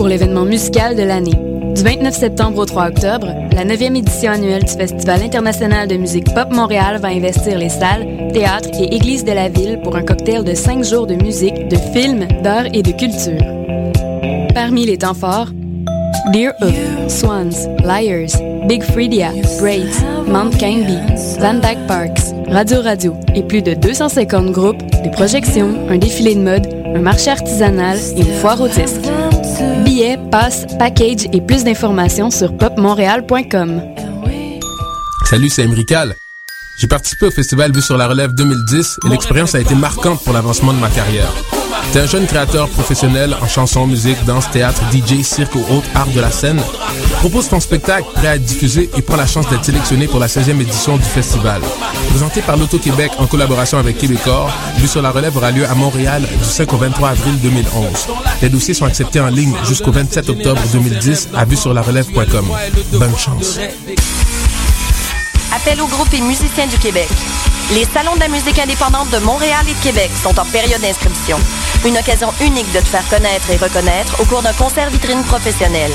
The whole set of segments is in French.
Pour l'événement musical de l'année. Du 29 septembre au 3 octobre, la 9e édition annuelle du Festival international de musique pop Montréal va investir les salles, théâtres et églises de la ville pour un cocktail de 5 jours de musique, de films, d'art et de culture. Parmi les temps forts, Dear Hook, Swans, Liars, Big Freedia, Braids, Mount Canby, Van Dyke Parks, Radio Radio et plus de 250 groupes, des projections, un défilé de mode, un marché artisanal et une foire au. Billets, passes, package et plus d'informations sur popmontréal.com. Salut, c'est Emrical. J'ai participé au festival Vue sur la Relève 2010 et l'expérience a été marquante pour l'avancement de ma carrière. T'es un jeune créateur professionnel en chanson, musique, danse, théâtre, DJ, cirque ou autres arts de la scène. Propose ton spectacle prêt à être diffusé et prends la chance d'être sélectionné pour la 16e édition du festival. Présenté par l'Auto-Québec en collaboration avec Québecor, Vue sur la relève aura lieu à Montréal du 5 au 23 avril 2011. Les dossiers sont acceptés en ligne jusqu'au 27 octobre 2010 à vue-sur-la-relève.com. Bonne chance. Appel aux groupes et musiciens du Québec. Les salons de la musique indépendante de Montréal et de Québec sont en période d'inscription. Une occasion unique de te faire connaître et reconnaître au cours d'un concert vitrine professionnel.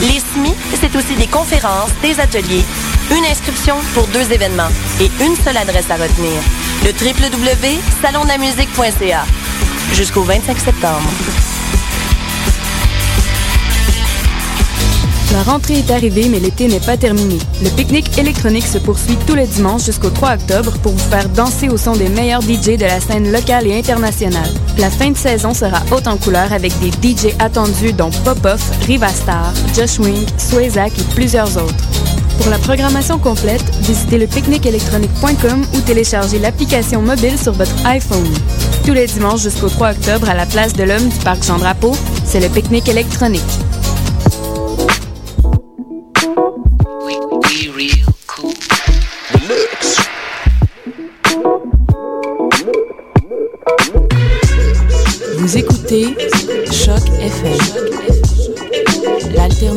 Les SMI, c'est aussi des conférences, des ateliers, une inscription pour deux événements et une seule adresse à retenir. Le www.salondamusique.ca jusqu'au 25 septembre. La rentrée est arrivée, mais l'été n'est pas terminé. Le pique-nique électronique se poursuit tous les dimanches jusqu'au 3 octobre pour vous faire danser au son des meilleurs DJ de la scène locale et internationale. La fin de saison sera haute en couleur avec des DJ attendus dont Popoff, Rivastar, Josh Wing, Swayzak et plusieurs autres. Pour la programmation complète, visitez le pique-nique-électronique.com ou téléchargez l'application mobile sur votre iPhone. Tous les dimanches jusqu'au 3 octobre à la place de l'Homme du Parc Jean-Drapeau, c'est le pique-nique électronique.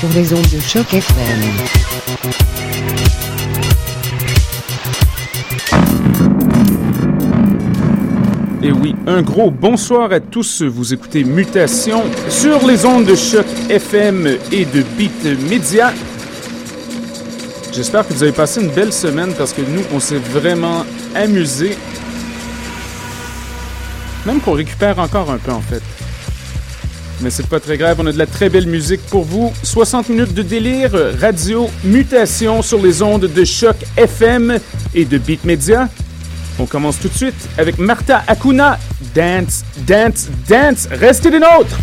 sur les ondes de choc FM. Et oui, un gros bonsoir à tous. Vous écoutez Mutation sur les ondes de choc FM et de Beat Media. J'espère que vous avez passé une belle semaine parce que nous, on s'est vraiment amusé. Même qu'on récupère encore un peu en fait. Mais c'est pas très grave, on a de la très belle musique pour vous. 60 minutes de délire, radio, mutation sur les ondes de choc FM et de Beat Media. On commence tout de suite avec Martha Akuna. Dance, dance, dance. Restez des nôtres!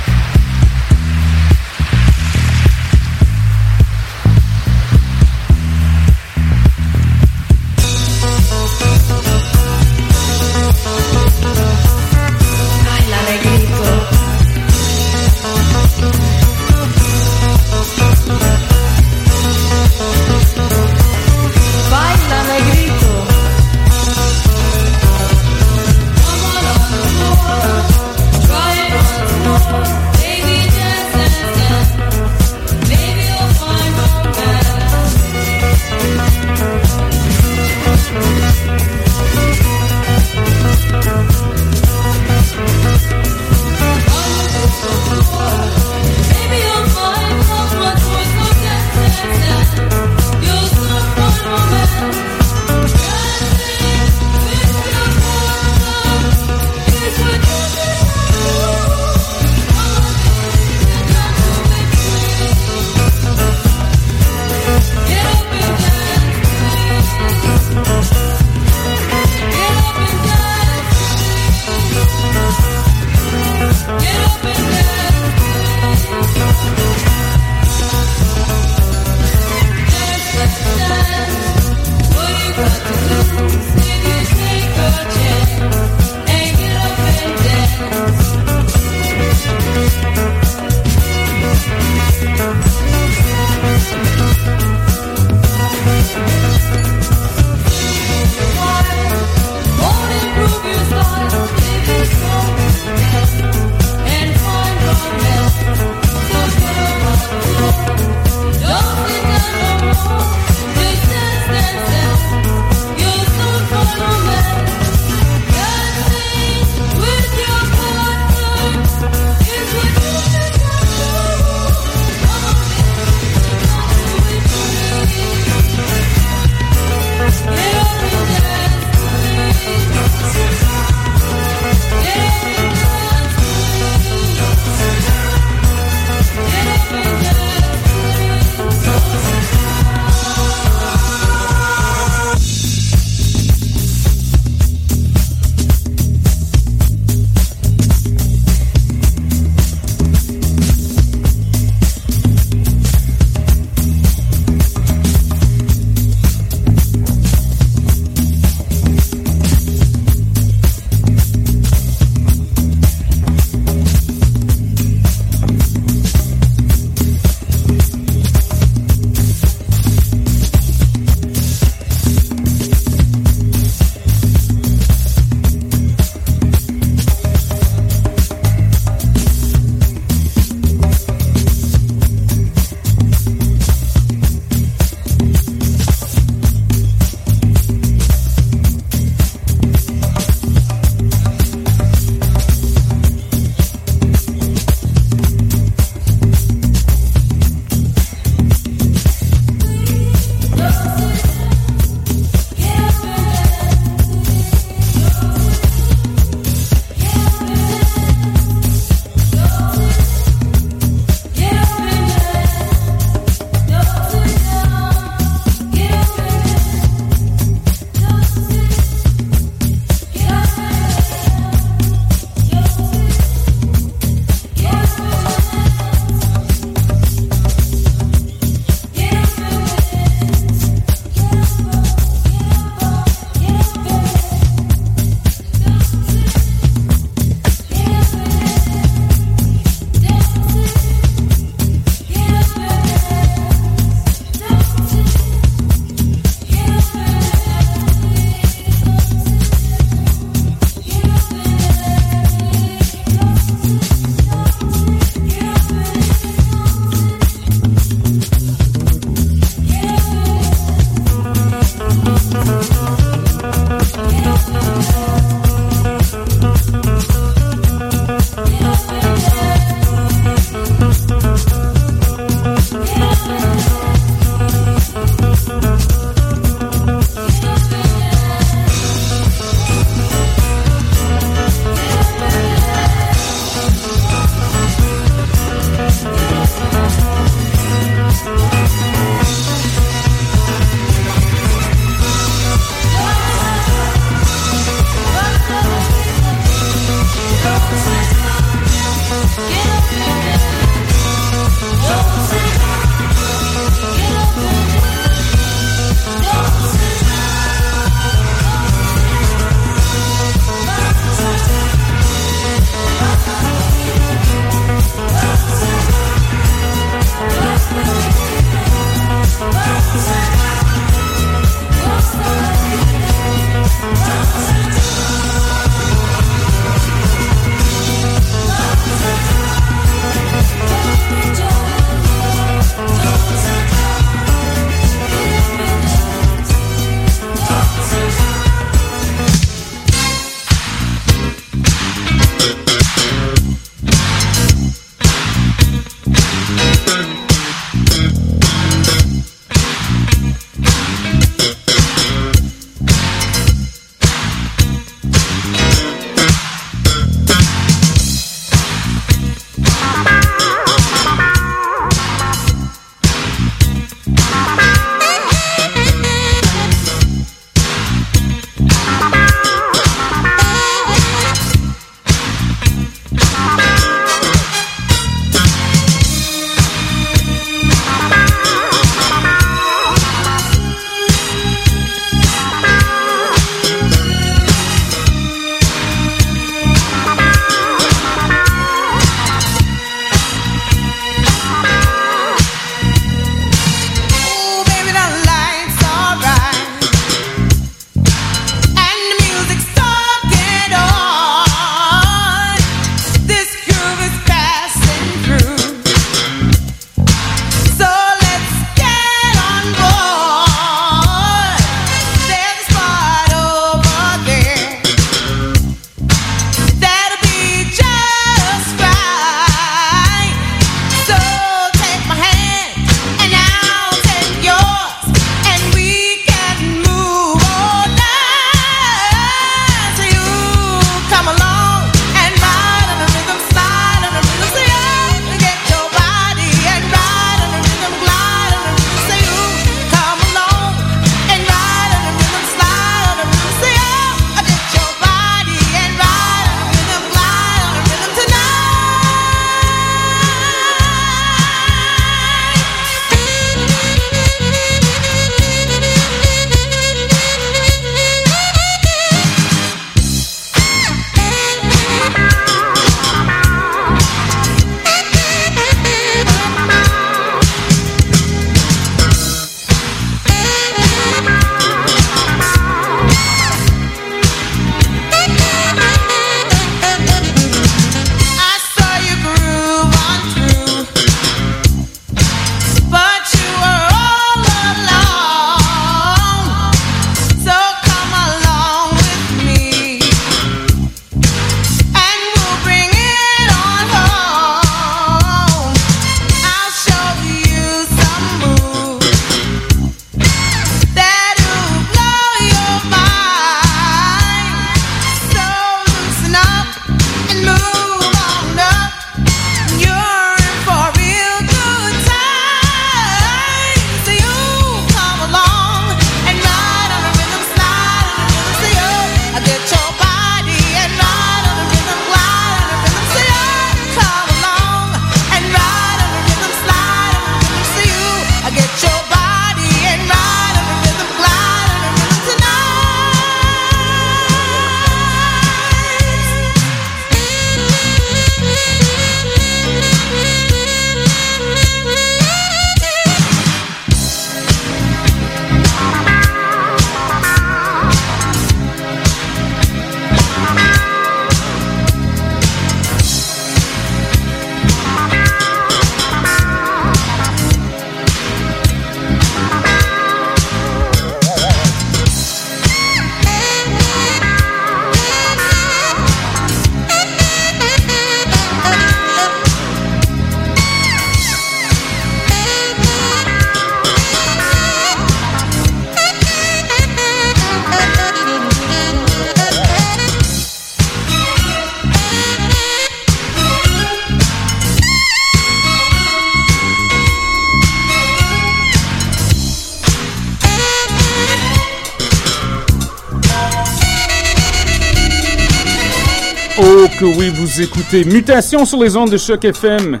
Écoutez Mutation sur les ondes de choc FM.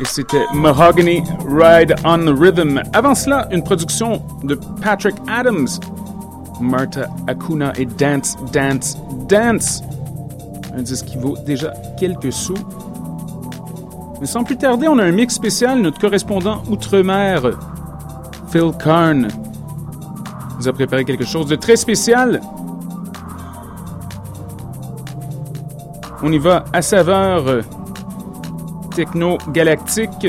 Et c'était Mahogany Ride on the Rhythm. Avant cela, une production de Patrick Adams, Martha Akuna et Dance, Dance, Dance. Un disque qui vaut déjà quelques sous. Mais sans plus tarder, on a un mix spécial. Notre correspondant outre-mer, Phil Karn, nous a préparé quelque chose de très spécial. On y va à saveur euh, techno-galactique,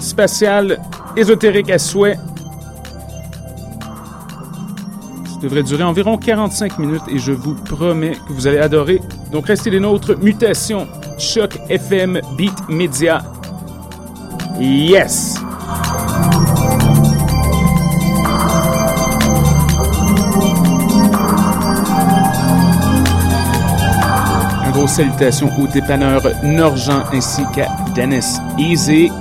spatial, ésotérique à souhait. Ça devrait durer environ 45 minutes et je vous promets que vous allez adorer. Donc restez les nôtres. Mutation, Choc FM, Beat Media. Yes! Grosse salutation au dépanneur Norgent ainsi qu'à Dennis Easy.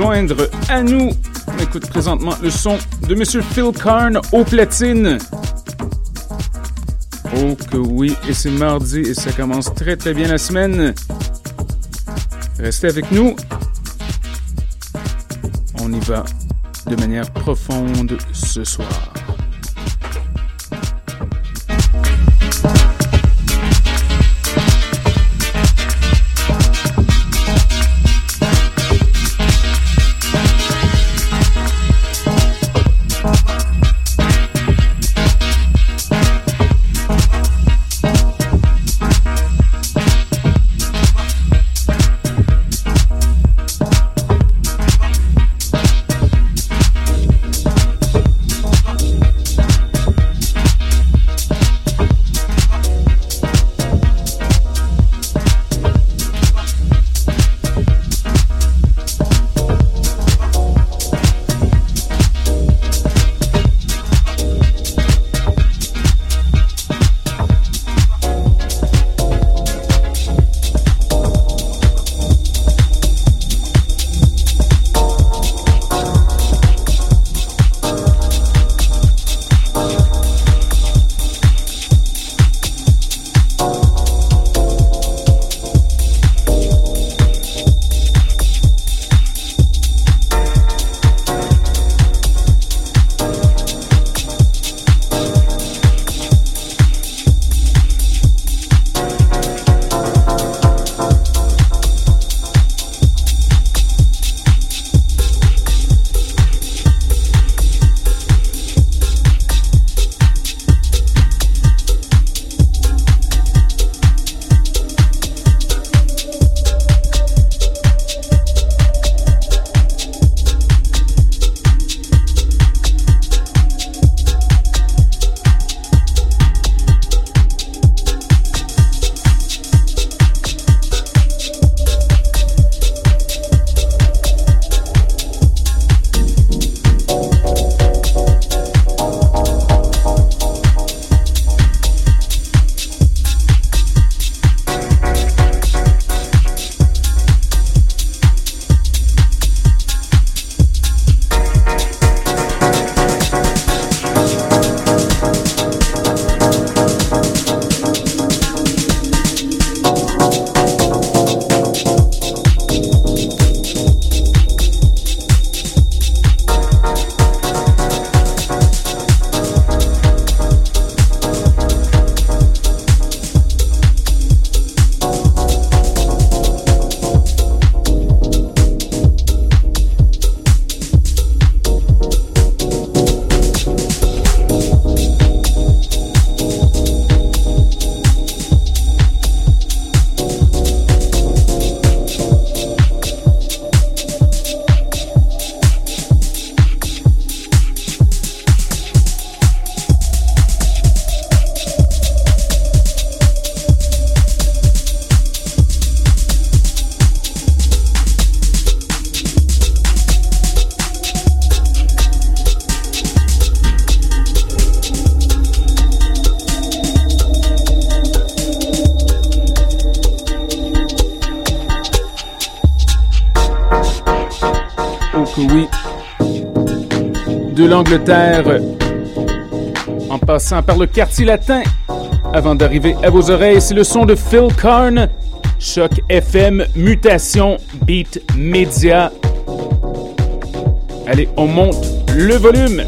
Joindre à nous, on écoute présentement le son de Monsieur Phil Karn au platine. Oh que oui, et c'est mardi et ça commence très très bien la semaine. Restez avec nous. On y va de manière profonde ce soir. l'Angleterre, en passant par le quartier latin, avant d'arriver à vos oreilles, c'est le son de Phil Karn, Choc FM, Mutation, Beat Media. Allez, on monte le volume.